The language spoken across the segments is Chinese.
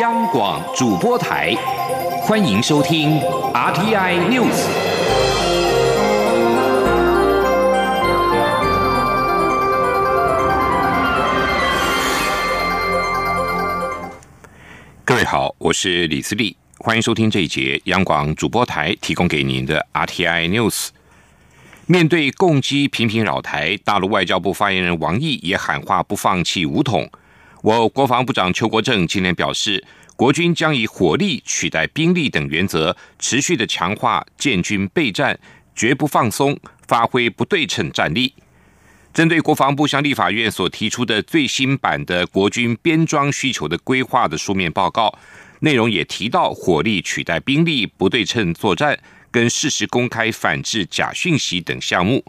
央广主播台，欢迎收听 RTI News。各位好，我是李思利，欢迎收听这一节央广主播台提供给您的 RTI News。面对攻击频频扰台，大陆外交部发言人王毅也喊话不放弃武统。我国防部长邱国正今天表示，国军将以火力取代兵力等原则，持续的强化建军备战，绝不放松，发挥不对称战力。针对国防部向立法院所提出的最新版的国军编装需求的规划的书面报告，内容也提到火力取代兵力、不对称作战。跟事实公开反制假讯息等项目，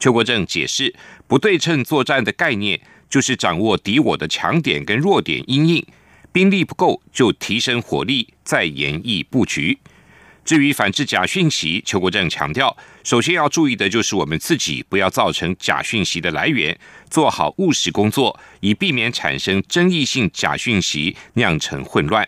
邱国正解释，不对称作战的概念就是掌握敌我的强点跟弱点，因应兵力不够就提升火力，再演绎布局。至于反制假讯息，邱国正强调，首先要注意的就是我们自己不要造成假讯息的来源，做好务实工作，以避免产生争议性假讯息，酿成混乱。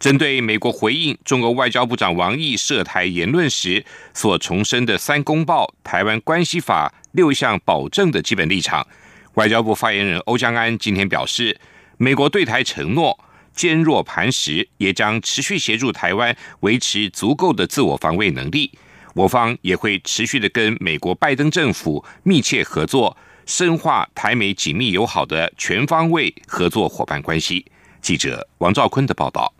针对美国回应中国外交部长王毅涉台言论时所重申的“三公报”、台湾关系法六项保证的基本立场，外交部发言人欧江安今天表示，美国对台承诺坚若磐石，也将持续协助台湾维持足够的自我防卫能力。我方也会持续的跟美国拜登政府密切合作，深化台美紧密友好的全方位合作伙伴关系。记者王兆坤的报道。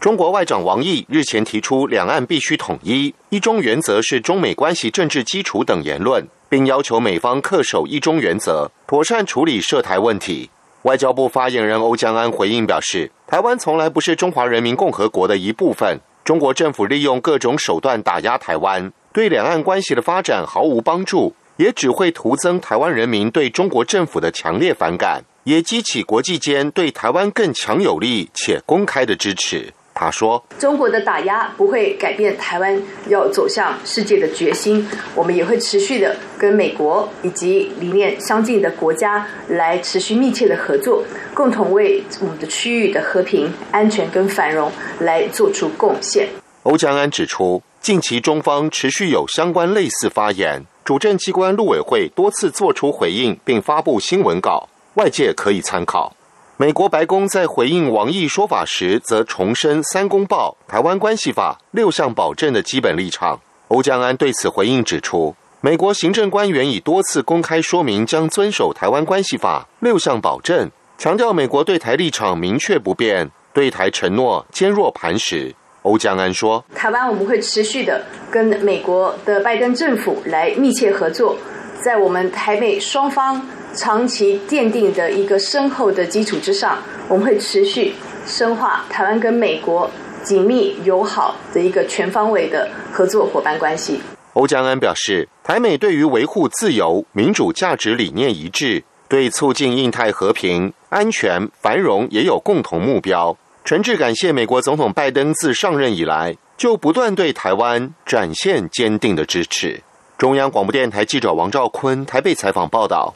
中国外长王毅日前提出“两岸必须统一，一中原则是中美关系政治基础”等言论，并要求美方恪守一中原则，妥善处理涉台问题。外交部发言人欧江安回应表示：“台湾从来不是中华人民共和国的一部分，中国政府利用各种手段打压台湾，对两岸关系的发展毫无帮助，也只会徒增台湾人民对中国政府的强烈反感，也激起国际间对台湾更强有力且公开的支持。”他说：“中国的打压不会改变台湾要走向世界的决心，我们也会持续的跟美国以及理念相近的国家来持续密切的合作，共同为我们的区域的和平、安全跟繁荣来做出贡献。”欧江安指出，近期中方持续有相关类似发言，主政机关陆委会多次做出回应，并发布新闻稿，外界可以参考。美国白宫在回应王毅说法时，则重申“三公报”、《台湾关系法》六项保证的基本立场。欧江安对此回应指出，美国行政官员已多次公开说明将遵守《台湾关系法》六项保证，强调美国对台立场明确不变，对台承诺坚若磐石。欧江安说：“台湾我们会持续的跟美国的拜登政府来密切合作，在我们台美双方。”长期奠定的一个深厚的基础之上，我们会持续深化台湾跟美国紧密友好的一个全方位的合作伙伴关系。欧江安表示，台美对于维护自由民主价值理念一致，对促进印太和平、安全、繁荣也有共同目标。诚挚感谢美国总统拜登自上任以来就不断对台湾展现坚定的支持。中央广播电台记者王兆坤台北采访报道。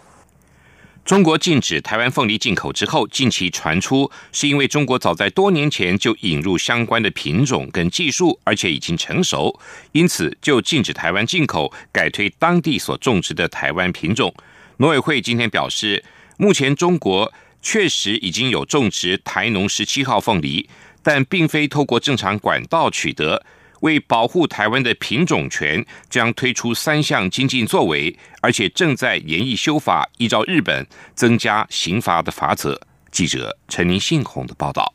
中国禁止台湾凤梨进口之后，近期传出是因为中国早在多年前就引入相关的品种跟技术，而且已经成熟，因此就禁止台湾进口，改推当地所种植的台湾品种。农委会今天表示，目前中国确实已经有种植台农十七号凤梨，但并非透过正常管道取得。为保护台湾的品种权，将推出三项精进作为，而且正在研议修法，依照日本增加刑罚的法则。记者陈林信宏的报道。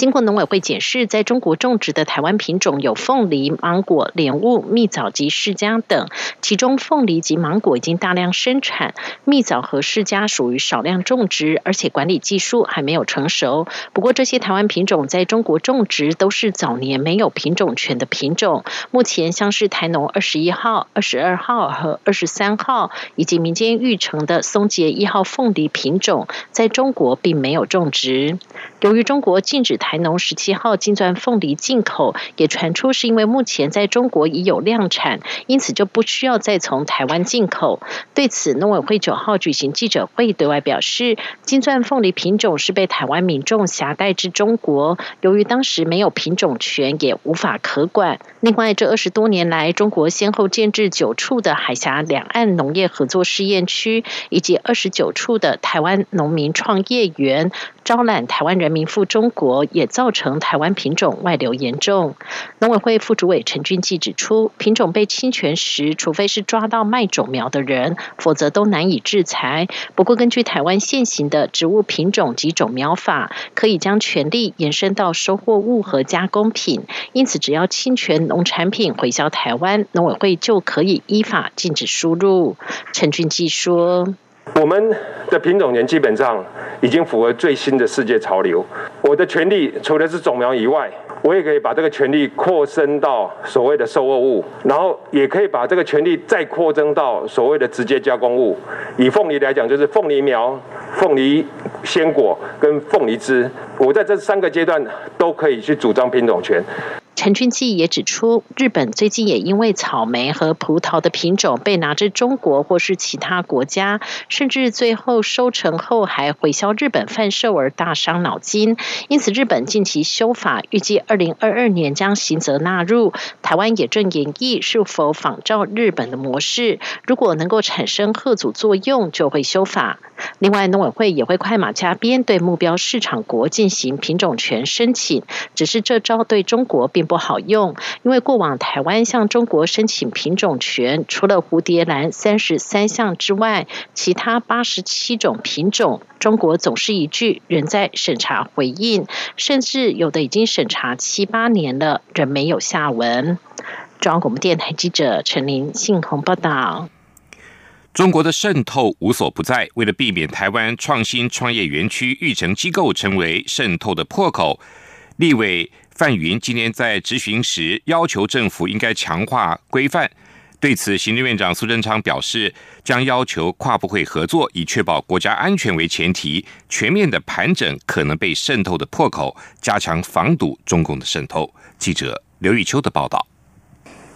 经过农委会检视，在中国种植的台湾品种有凤梨、芒果、莲雾、蜜枣及释迦等。其中，凤梨及芒果已经大量生产，蜜枣和释迦属于少量种植，而且管理技术还没有成熟。不过，这些台湾品种在中国种植都是早年没有品种权的品种。目前，像是台农二十一号、二十二号和二十三号，以及民间育成的松节一号凤梨品种，在中国并没有种植。由于中国禁止台农十七号金钻凤梨进口，也传出是因为目前在中国已有量产，因此就不需要再从台湾进口。对此，农委会九号举行记者会，对外表示，金钻凤梨品种是被台湾民众携带至中国，由于当时没有品种权，也无法可管。另外，这二十多年来，中国先后建制九处的海峡两岸农业合作试验区，以及二十九处的台湾农民创业园。招揽台湾人民赴中国，也造成台湾品种外流严重。农委会副主委陈俊记指出，品种被侵权时，除非是抓到卖种苗的人，否则都难以制裁。不过，根据台湾现行的植物品种及种苗法，可以将权利延伸到收获物和加工品。因此，只要侵权农产品回销台湾，农委会就可以依法禁止输入。陈俊记说。我们的品种权基本上已经符合最新的世界潮流。我的权利除了是种苗以外，我也可以把这个权利扩增到所谓的收获物，然后也可以把这个权利再扩增到所谓的直接加工物。以凤梨来讲，就是凤梨苗、凤梨鲜果跟凤梨汁，我在这三个阶段都可以去主张品种权。陈俊记也指出，日本最近也因为草莓和葡萄的品种被拿至中国或是其他国家，甚至最后收成后还回销日本贩售而大伤脑筋。因此，日本近期修法，预计二零二二年将刑责纳入。台湾也正研议是否仿照日本的模式，如果能够产生贺阻作用，就会修法。另外，农委会也会快马加鞭对目标市场国进行品种权申请，只是这招对中国并不好用，因为过往台湾向中国申请品种权，除了蝴蝶兰三十三项之外，其他八十七种品种，中国总是一句仍在审查回应，甚至有的已经审查七八年了，仍没有下文。中央广播电台记者陈琳信鸿报道。中国的渗透无所不在，为了避免台湾创新创业园区育成机构成为渗透的破口，立委范云今天在质询时要求政府应该强化规范。对此，行政院长苏贞昌表示，将要求跨部会合作，以确保国家安全为前提，全面的盘整可能被渗透的破口，加强防堵中共的渗透。记者刘玉秋的报道。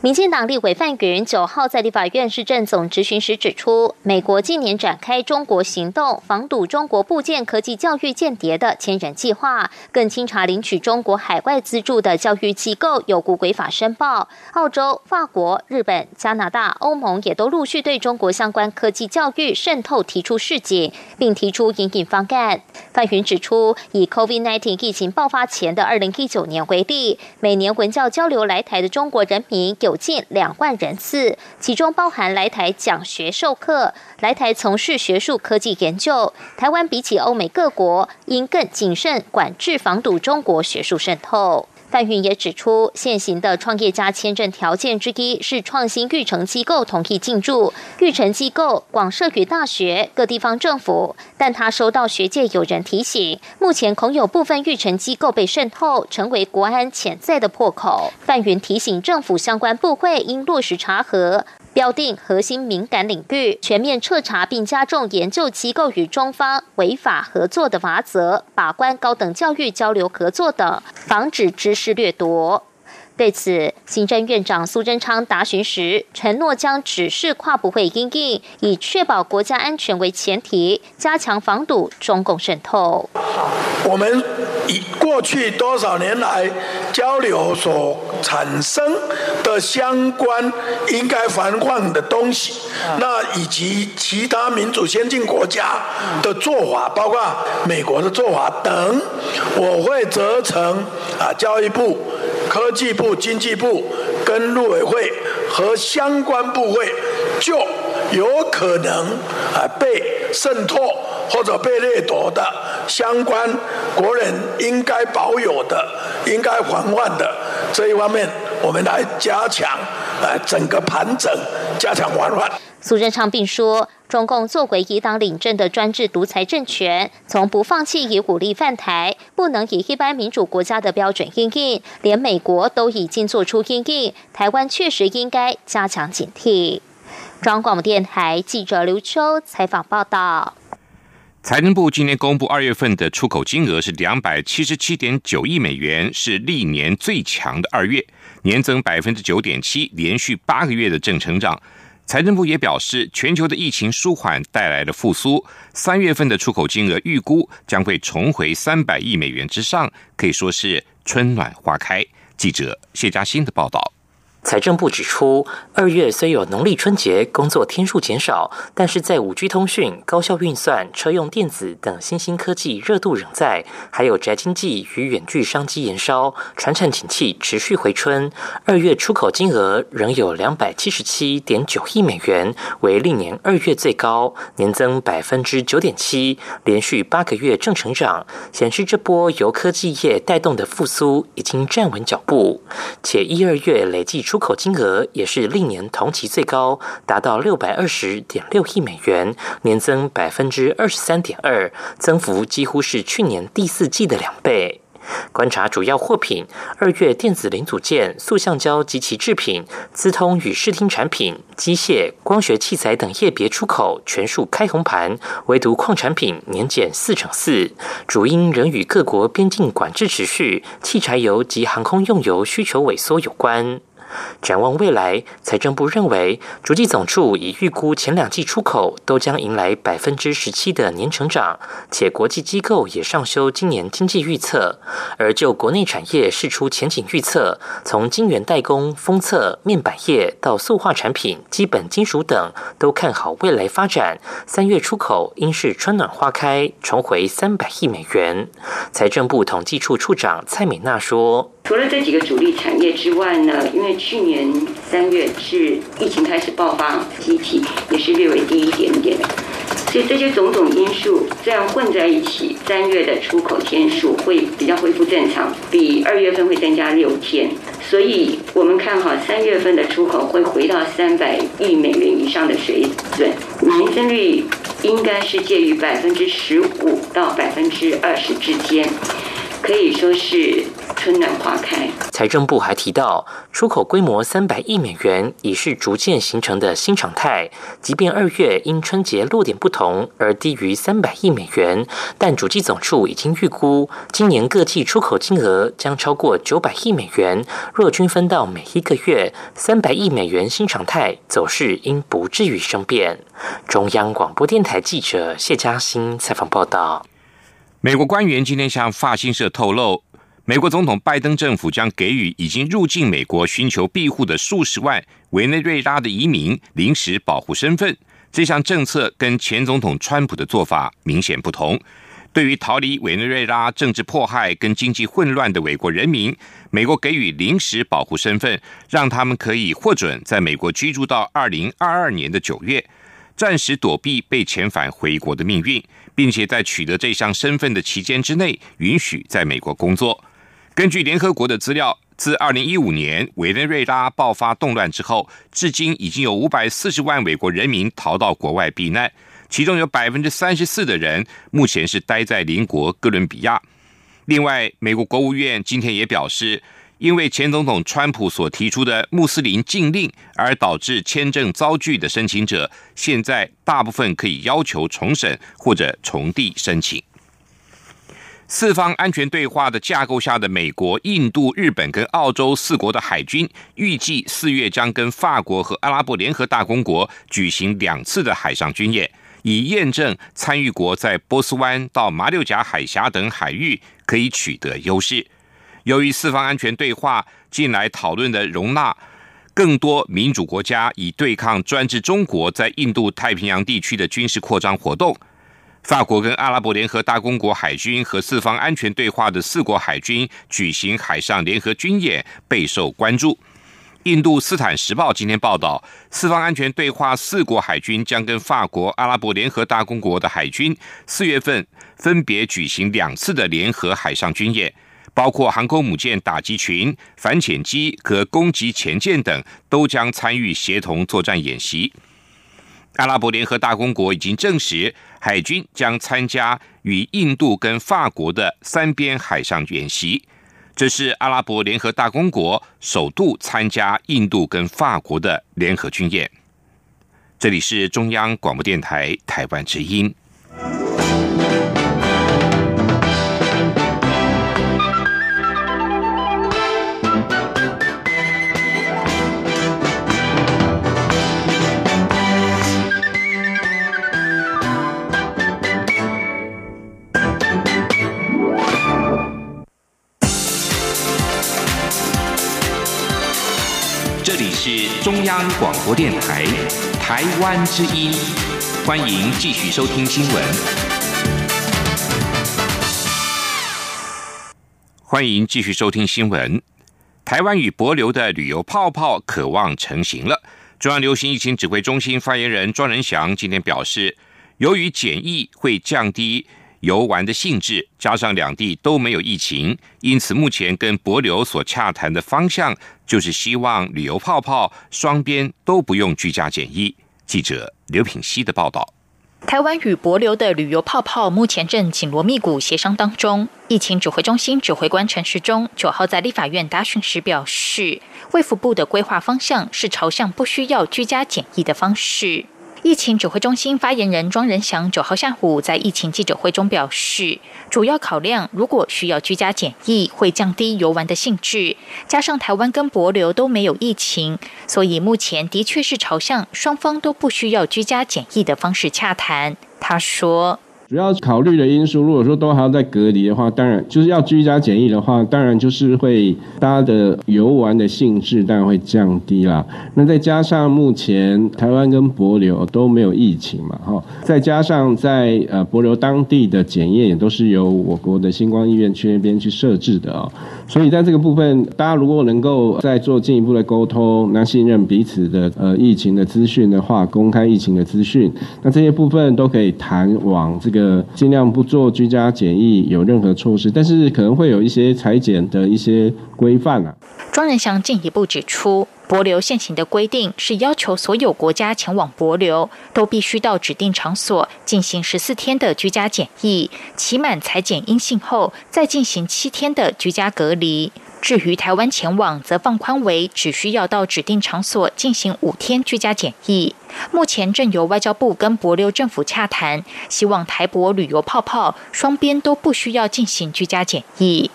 民进党立委范云九号在立法院市政总执行时指出，美国近年展开中国行动，防堵中国部件科技教育间谍的千人计划，更清查领取中国海外资助的教育机构有无违法申报。澳洲、法国、日本、加拿大、欧盟也都陆续对中国相关科技教育渗透提出示警，并提出引引方案。范云指出，以 COVID-19 疫情爆发前的二零一九年为例，每年文教交流来台的中国人民有近两万人次，其中包含来台讲学授课、来台从事学术科技研究。台湾比起欧美各国，应更谨慎管制，防堵中国学术渗透。范云也指出，现行的创业家签证条件之一是创新育成机构同意进驻，育成机构广设于大学、各地方政府。但他收到学界有人提醒，目前恐有部分育成机构被渗透，成为国安潜在的破口。范云提醒政府相关部会应落实查核。标定核心敏感领域，全面彻查并加重研究机构与中方违法合作的罚则，把关高等教育交流合作等，防止知识掠夺。对此，行政院长苏贞昌答询时承诺，将指示跨部会应应，以确保国家安全为前提，加强防堵中共渗透。我们以过去多少年来交流所产生的相关应该防范的东西，那以及其他民主先进国家的做法，包括美国的做法等，我会责成啊教育部。科技部、经济部跟陆委会和相关部会，就有可能啊被渗透或者被掠夺的相关国人应该保有的、应该防范的这一方面，我们来加强啊整个盘整，加强防范。苏贞昌并说。中共作为以党领政的专制独裁政权，从不放弃以武力犯台，不能以一般民主国家的标准应应，连美国都已经做出应应，台湾确实应该加强警惕。中央广播电台记者刘秋采访报道。财政部今年公布二月份的出口金额是两百七十七点九亿美元，是历年最强的二月，年增百分之九点七，连续八个月的正成长。财政部也表示，全球的疫情舒缓带来的复苏，三月份的出口金额预估将会重回三百亿美元之上，可以说是春暖花开。记者谢嘉欣的报道。财政部指出，二月虽有农历春节工作天数减少，但是在五 G 通讯、高效运算、车用电子等新兴科技热度仍在，还有宅经济与远距商机延烧，传产景气持续回春。二月出口金额仍有两百七十七点九亿美元，为历年二月最高，年增百分之九点七，连续八个月正成长，显示这波由科技业带动的复苏已经站稳脚步，且一二月累计出。出口金额也是历年同期最高，达到六百二十点六亿美元，年增百分之二十三点二，增幅几乎是去年第四季的两倍。观察主要货品，二月电子零组件、塑橡胶及其制品、资通与视听产品、机械、光学器材等业别出口全数开红盘，唯独矿产品年减四成四，主因仍与各国边境管制持续、汽柴油及航空用油需求萎缩有关。展望未来，财政部认为，主计总处已预估前两季出口都将迎来百分之十七的年成长，且国际机构也上修今年经济预测。而就国内产业释出前景预测，从晶圆代工、封测、面板业到塑化产品、基本金属等，都看好未来发展。三月出口应是春暖花开，重回三百亿美元。财政部统计处处长蔡美娜说。除了这几个主力产业之外呢，因为去年三月是疫情开始爆发，机体也是略微低一点点，所以这些种种因素这样混在一起，三月的出口天数会比较恢复正常，比二月份会增加六天，所以我们看好三月份的出口会回到三百亿美元以上的水准，年增率应该是介于百分之十五到百分之二十之间。可以说是春暖花开。财政部还提到，出口规模三百亿美元已是逐渐形成的新常态。即便二月因春节落点不同而低于三百亿美元，但主计总处已经预估，今年各季出口金额将超过九百亿美元。若均分到每一个月，三百亿美元新常态走势应不至于生变。中央广播电台记者谢嘉欣采访报道。美国官员今天向法新社透露，美国总统拜登政府将给予已经入境美国寻求庇护的数十万委内瑞拉的移民临时保护身份。这项政策跟前总统川普的做法明显不同。对于逃离委内瑞拉政治迫害跟经济混乱的美国人民，美国给予临时保护身份，让他们可以获准在美国居住到二零二二年的九月。暂时躲避被遣返回国的命运，并且在取得这项身份的期间之内，允许在美国工作。根据联合国的资料，自二零一五年委内瑞拉爆发动乱之后，至今已经有五百四十万美国人民逃到国外避难，其中有百分之三十四的人目前是待在邻国哥伦比亚。另外，美国国务院今天也表示。因为前总统川普所提出的穆斯林禁令而导致签证遭拒的申请者，现在大部分可以要求重审或者重递申请。四方安全对话的架构下的美国、印度、日本跟澳洲四国的海军，预计四月将跟法国和阿拉伯联合大公国举行两次的海上军演，以验证参与国在波斯湾到马六甲海峡等海域可以取得优势。由于四方安全对话近来讨论的容纳更多民主国家以对抗专制中国在印度太平洋地区的军事扩张活动，法国跟阿拉伯联合大公国海军和四方安全对话的四国海军举行海上联合军演备受关注。印度斯坦时报今天报道，四方安全对话四国海军将跟法国、阿拉伯联合大公国的海军四月份分别举行两次的联合海上军演。包括航空母舰打击群、反潜机和攻击潜舰等，都将参与协同作战演习。阿拉伯联合大公国已经证实，海军将参加与印度跟法国的三边海上演习。这是阿拉伯联合大公国首度参加印度跟法国的联合军演。这里是中央广播电台台湾之音。是中央广播电台台湾之音，欢迎继续收听新闻。欢迎继续收听新闻。台湾与博流的旅游泡泡渴望成型了。中央流行疫情指挥中心发言人庄仁祥今天表示，由于检疫会降低。游玩的性质，加上两地都没有疫情，因此目前跟博流所洽谈的方向，就是希望旅游泡泡双边都不用居家检疫。记者刘品希的报道。台湾与博流的旅游泡泡目前正紧锣密鼓协商当中。疫情指挥中心指挥官陈时中九号在立法院答询时表示，卫福部的规划方向是朝向不需要居家检疫的方式。疫情指挥中心发言人庄仁祥九号下午在疫情记者会中表示，主要考量如果需要居家检疫，会降低游玩的兴致，加上台湾跟博流都没有疫情，所以目前的确是朝向双方都不需要居家检疫的方式洽谈。他说。主要考虑的因素，如果说都还要再隔离的话，当然就是要居家检疫的话，当然就是会大家的游玩的兴致当然会降低啦。那再加上目前台湾跟博流都没有疫情嘛，哈，再加上在呃博流当地的检验也都是由我国的星光医院去那边去设置的啊，所以在这个部分，大家如果能够再做进一步的沟通，那信任彼此的呃疫情的资讯的话，公开疫情的资讯，那这些部分都可以谈往这个。呃，尽量不做居家检疫，有任何措施，但是可能会有一些裁剪的一些规范啊。庄仁祥进一步指出，博流现行的规定是要求所有国家前往博流都必须到指定场所进行十四天的居家检疫，期满裁剪阴性后再进行七天的居家隔离。至于台湾前往，则放宽为只需要到指定场所进行五天居家检疫。目前正由外交部跟博流政府洽谈，希望台博旅游泡泡双边都不需要进行居家检疫。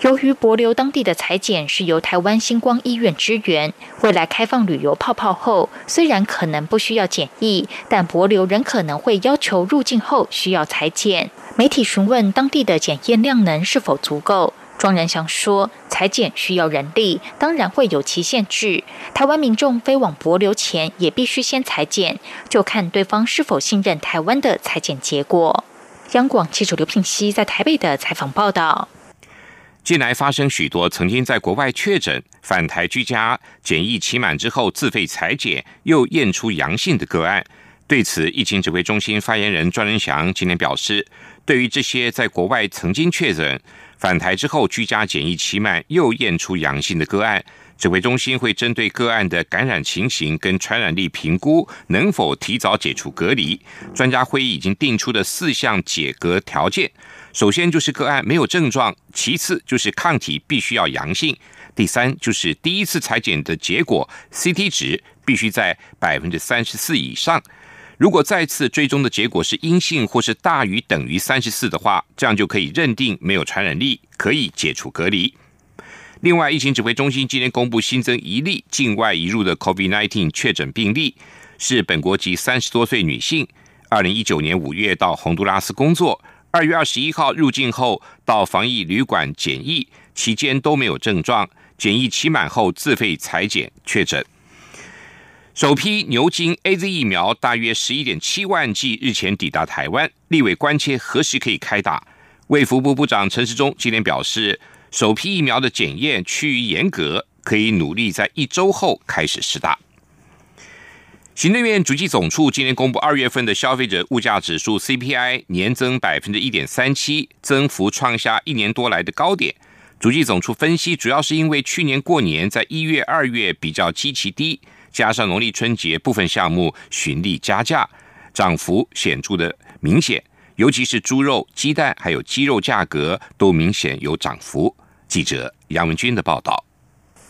由于博流当地的裁剪是由台湾星光医院支援，未来开放旅游泡泡后，虽然可能不需要检疫，但博流仍可能会要求入境后需要裁剪。媒体询问当地的检验量能是否足够。庄仁祥说：“裁剪需要人力，当然会有其限制。台湾民众飞往博流前，也必须先裁剪，就看对方是否信任台湾的裁剪结果。”央广记者刘聘熙在台北的采访报道。近来发生许多曾经在国外确诊返台居家检疫期满之后自费裁剪又验出阳性的个案。对此，疫情指挥中心发言人庄仁祥今天表示：“对于这些在国外曾经确诊，返台之后居家检疫期满又验出阳性的个案，指挥中心会针对个案的感染情形跟传染力评估，能否提早解除隔离。专家会议已经定出的四项解隔条件，首先就是个案没有症状，其次就是抗体必须要阳性，第三就是第一次裁剪的结果 CT 值必须在百分之三十四以上。”如果再次追踪的结果是阴性或是大于等于三十四的话，这样就可以认定没有传染力，可以解除隔离。另外，疫情指挥中心今天公布新增一例境外移入的 COVID-19 确诊病例，是本国籍三十多岁女性，二零一九年五月到洪都拉斯工作，二月二十一号入境后到防疫旅馆检疫，期间都没有症状，检疫期满后自费裁剪确诊。首批牛津 A Z 疫苗大约十一点七万剂日前抵达台湾，立委关切何时可以开打。卫福部部长陈时中今天表示，首批疫苗的检验趋于严格，可以努力在一周后开始施打。行政院主计总处今天公布二月份的消费者物价指数 C P I 年增百分之一点三七，增幅创下一年多来的高点。主计总处分析，主要是因为去年过年在一月、二月比较基期低。加上农历春节部分项目循例加价，涨幅显著的明显，尤其是猪肉、鸡蛋还有鸡肉价格都明显有涨幅。记者杨文军的报道。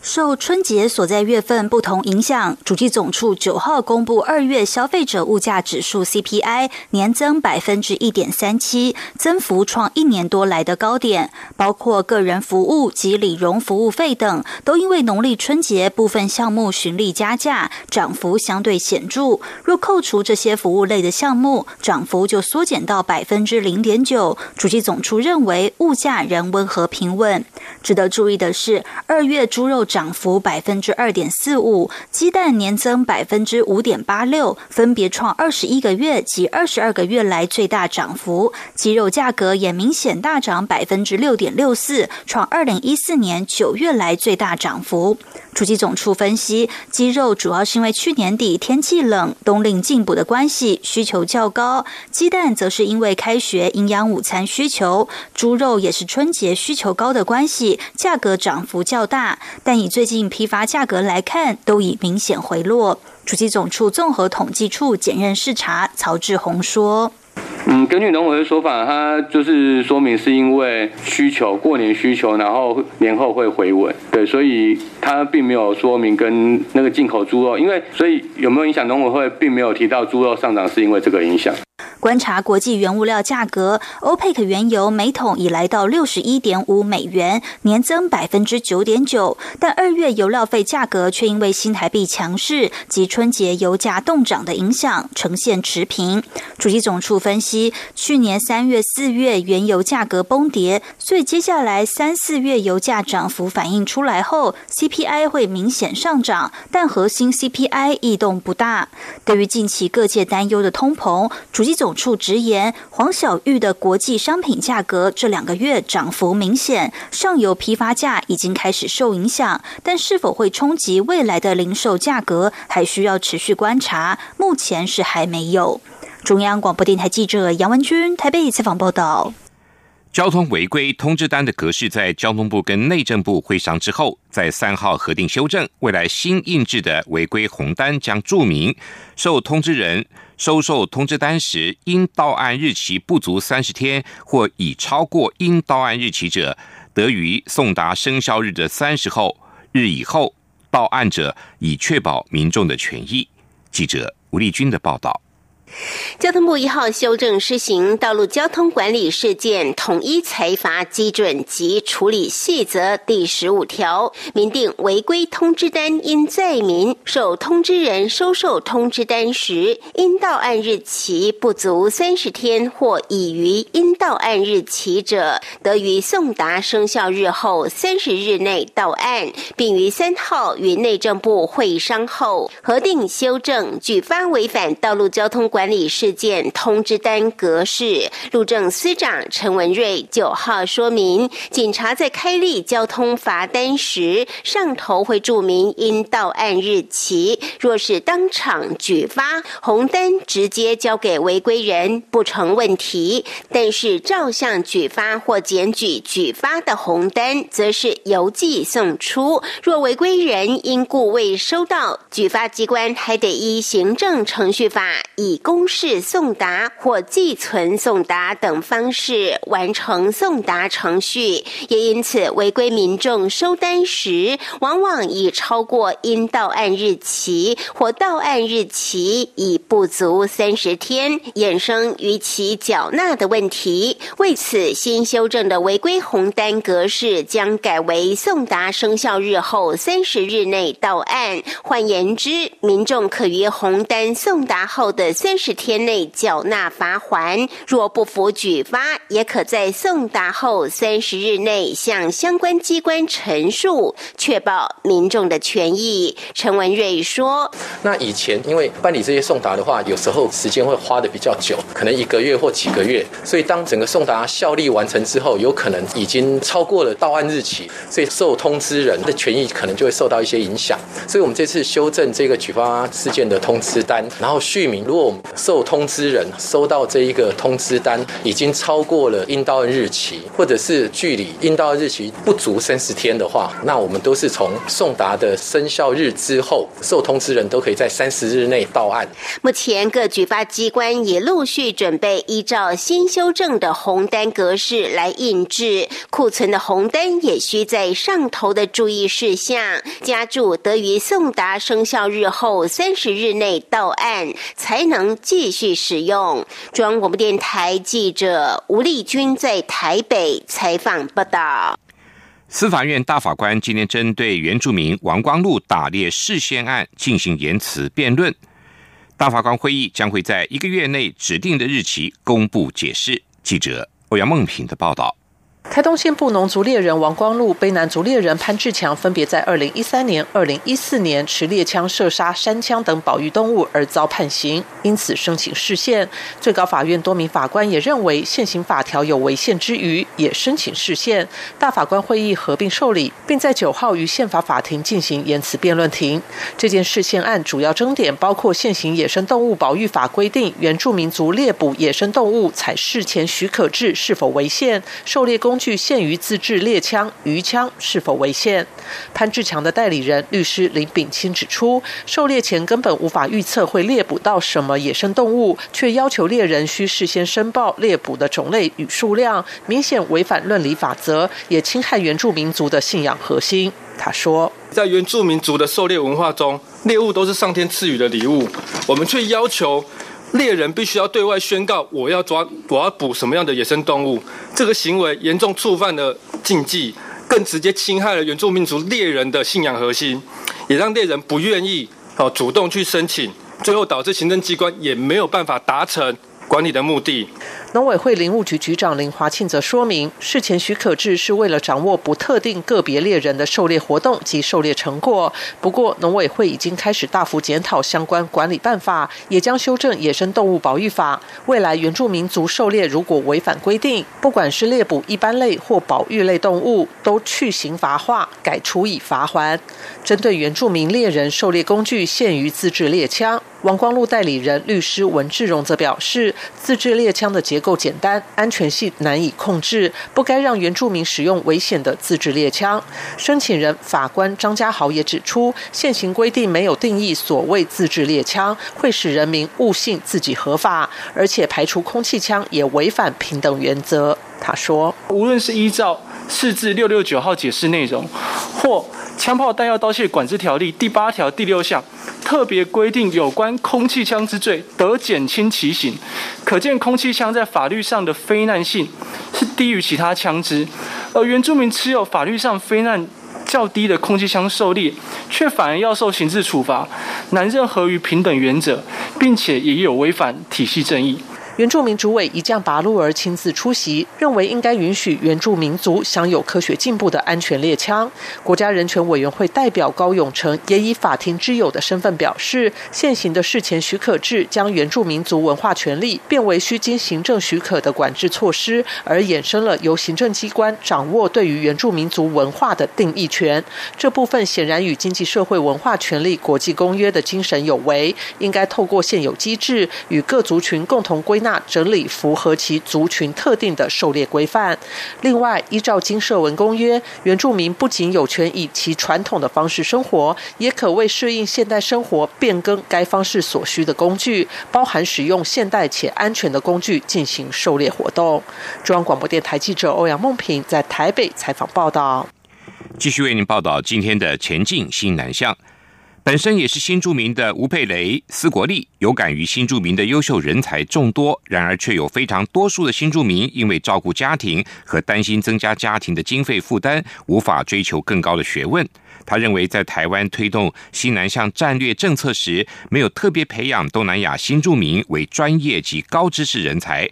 受春节所在月份不同影响，主计总处九号公布二月消费者物价指数 CPI 年增百分之一点三七，增幅创一年多来的高点。包括个人服务及理容服务费等，都因为农历春节部分项目循例加价，涨幅相对显著。若扣除这些服务类的项目，涨幅就缩减到百分之零点九。主计总处认为物价仍温和平稳。值得注意的是，二月猪肉。涨幅百分之二点四五，鸡蛋年增百分之五点八六，分别创二十一个月及二十二个月来最大涨幅。鸡肉价格也明显大涨百分之六点六四，创二零一四年九月来最大涨幅。主机总处分析，鸡肉主要是因为去年底天气冷，冬令进补的关系，需求较高；鸡蛋则是因为开学营养午餐需求，猪肉也是春节需求高的关系，价格涨幅较大。但以最近批发价格来看，都已明显回落。主机总处综合统计处检验视察曹志宏说。根据农委的说法，它就是说明是因为需求过年需求，然后年后会回稳，对，所以它并没有说明跟那个进口猪肉，因为所以有没有影响？农委会并没有提到猪肉上涨是因为这个影响。观察国际原物料价格，欧佩克原油每桶已来到六十一点五美元，年增百分之九点九。但二月油料费价格却因为新台币强势及春节油价动涨的影响，呈现持平。主席总处分析，去年三月、四月原油价格崩跌，所以接下来三四月油价涨幅反映出来后，CPI 会明显上涨，但核心 CPI 异动不大。对于近期各界担忧的通膨，主席总处直言，黄小玉的国际商品价格这两个月涨幅明显，上游批发价已经开始受影响，但是否会冲击未来的零售价格，还需要持续观察。目前是还没有。中央广播电台记者杨文君台北采访报道。交通违规通知单的格式在交通部跟内政部会商之后，在三号核定修正。未来新印制的违规红单将注明，受通知人收受通知单时，因到案日期不足三十天或已超过应到案日期者，得于送达生效日的三十后日以后到案者，以确保民众的权益。记者吴丽君的报道。交通部一号修正施行《道路交通管理事件统一裁罚基准及处理细则》第十五条，明定违规通知单因载民受通知人收受通知单时，因到案日期不足三十天或已于应到案日期者，得于送达生效日后三十日内到案，并于三号与内政部会商后核定修正举发违反道路交通管。理事件通知单格式，路政司长陈文瑞九号说明，警察在开立交通罚单时，上头会注明应到案日期。若是当场举发红单，直接交给违规人不成问题；但是照相举发或检举举发的红单，则是邮寄送出。若违规人因故未收到，举发机关还得依行政程序法以公。示送达或寄存送达等方式完成送达程序，也因此违规民众收单时，往往已超过应到案日期，或到案日期已不足三十天，衍生逾期缴纳的问题。为此，新修正的违规红单格式将改为送达生效日后三十日内到案。换言之，民众可于红单送达后的三三。十天内缴纳罚还，若不服举发，也可在送达后三十日内向相关机关陈述，确保民众的权益。陈文瑞说：“那以前因为办理这些送达的话，有时候时间会花的比较久，可能一个月或几个月，所以当整个送达效力完成之后，有可能已经超过了到案日期，所以受通知人的权益可能就会受到一些影响。所以我们这次修正这个举发事件的通知单，然后续名，如果我们受通知人收到这一个通知单，已经超过了应到日期，或者是距离应到日期不足三十天的话，那我们都是从送达的生效日之后，受通知人都可以在三十日内到案。目前各举发机关也陆续准备依照新修正的红单格式来印制，库存的红单也需在上头的注意事项加注，得于送达生效日后三十日内到案，才能。继续使用。中央广播电台记者吴丽君在台北采访报道。司法院大法官今天针对原住民王光禄打猎事先案进行言辞辩论。大法官会议将会在一个月内指定的日期公布解释。记者欧阳梦平的报道。台东县布农族猎人王光禄、卑南族猎人潘志强分别在二零一三年、二零一四年持猎枪射杀山枪等保育动物而遭判刑，因此申请释宪。最高法院多名法官也认为现行法条有违宪之余，也申请释宪。大法官会议合并受理，并在九号于宪法法庭进行言辞辩论庭。这件释宪案主要争点包括现行野生动物保育法规定原住民族猎捕野生动物采事前许可制是否违宪，狩猎公工具限于自制猎枪、鱼枪是否违宪？潘志强的代理人律师林炳清指出，狩猎前根本无法预测会猎捕到什么野生动物，却要求猎人需事先申报猎捕的种类与数量，明显违反论理法则，也侵害原住民族的信仰核心。他说，在原住民族的狩猎文化中，猎物都是上天赐予的礼物，我们却要求。猎人必须要对外宣告我要抓我要捕什么样的野生动物，这个行为严重触犯了禁忌，更直接侵害了原住民族猎人的信仰核心，也让猎人不愿意哦主动去申请，最后导致行政机关也没有办法达成管理的目的。农委会林务局局长林华庆则说明，事前许可制是为了掌握不特定个别猎人的狩猎活动及狩猎成果。不过，农委会已经开始大幅检讨相关管理办法，也将修正野生动物保育法。未来原住民族狩猎如果违反规定，不管是猎捕一般类或保育类动物，都去刑罚化，改处以罚还。针对原住民猎人狩猎工具限于自制猎枪，王光禄代理人律师文志荣则表示，自制猎枪的结够简单，安全性难以控制，不该让原住民使用危险的自制猎枪。申请人法官张家豪也指出，现行规定没有定义所谓自制猎枪，会使人民误信自己合法，而且排除空气枪也违反平等原则。他说，无论是依照四至六六九号解释内容，或枪炮弹药刀械管制条例第八条第六项。特别规定有关空气枪之罪，得减轻其刑。可见空气枪在法律上的非难性是低于其他枪支，而原住民持有法律上非难较低的空气枪狩猎，却反而要受刑事处罚，难任何于平等原则，并且也有违反体系正义。原住民主委一将拔路儿亲自出席，认为应该允许原住民族享有科学进步的安全猎枪。国家人权委员会代表高永成也以法庭之友的身份表示，现行的事前许可制将原住民族文化权利变为需经行政许可的管制措施，而衍生了由行政机关掌握对于原住民族文化的定义权。这部分显然与经济社会文化权利国际公约的精神有违，应该透过现有机制与各族群共同归。那整理符合其族群特定的狩猎规范。另外，依照金社文公约，原住民不仅有权以其传统的方式生活，也可为适应现代生活变更该方式所需的工具，包含使用现代且安全的工具进行狩猎活动。中央广播电台记者欧阳梦平在台北采访报道。继续为您报道今天的前进新南向。本身也是新住民的吴佩雷、斯国立，有感于新住民的优秀人才众多，然而却有非常多数的新住民因为照顾家庭和担心增加家庭的经费负担，无法追求更高的学问。他认为，在台湾推动新南向战略政策时，没有特别培养东南亚新住民为专业及高知识人才，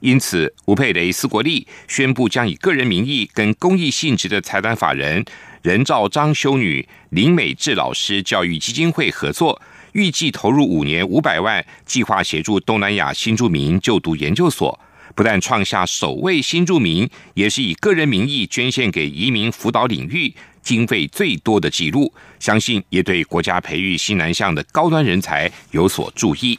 因此吴佩雷、斯国立宣布将以个人名义跟公益性质的财团法人。人照张修女林美智老师教育基金会合作，预计投入五年五百万，计划协助东南亚新住民就读研究所。不但创下首位新住民，也是以个人名义捐献给移民辅导领域经费最多的记录。相信也对国家培育新南向的高端人才有所注意。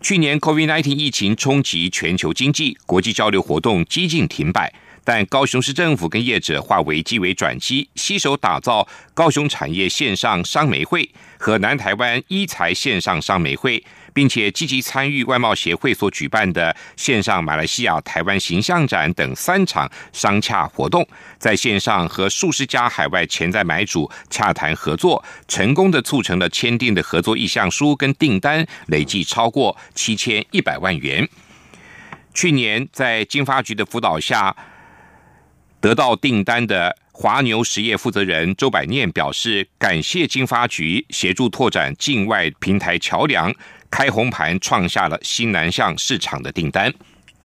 去年 COVID-19 疫情冲击全球经济，国际交流活动几近停摆。但高雄市政府跟业者化危机为转机，携手打造高雄产业线上商媒会和南台湾一财线上商媒会，并且积极参与外贸协会所举办的线上马来西亚台湾形象展等三场商洽活动，在线上和数十家海外潜在买主洽谈合作，成功的促成了签订的合作意向书跟订单，累计超过七千一百万元。去年在经发局的辅导下。得到订单的华牛实业负责人周百念表示，感谢经发局协助拓展境外平台桥梁，开红盘创下了新南向市场的订单。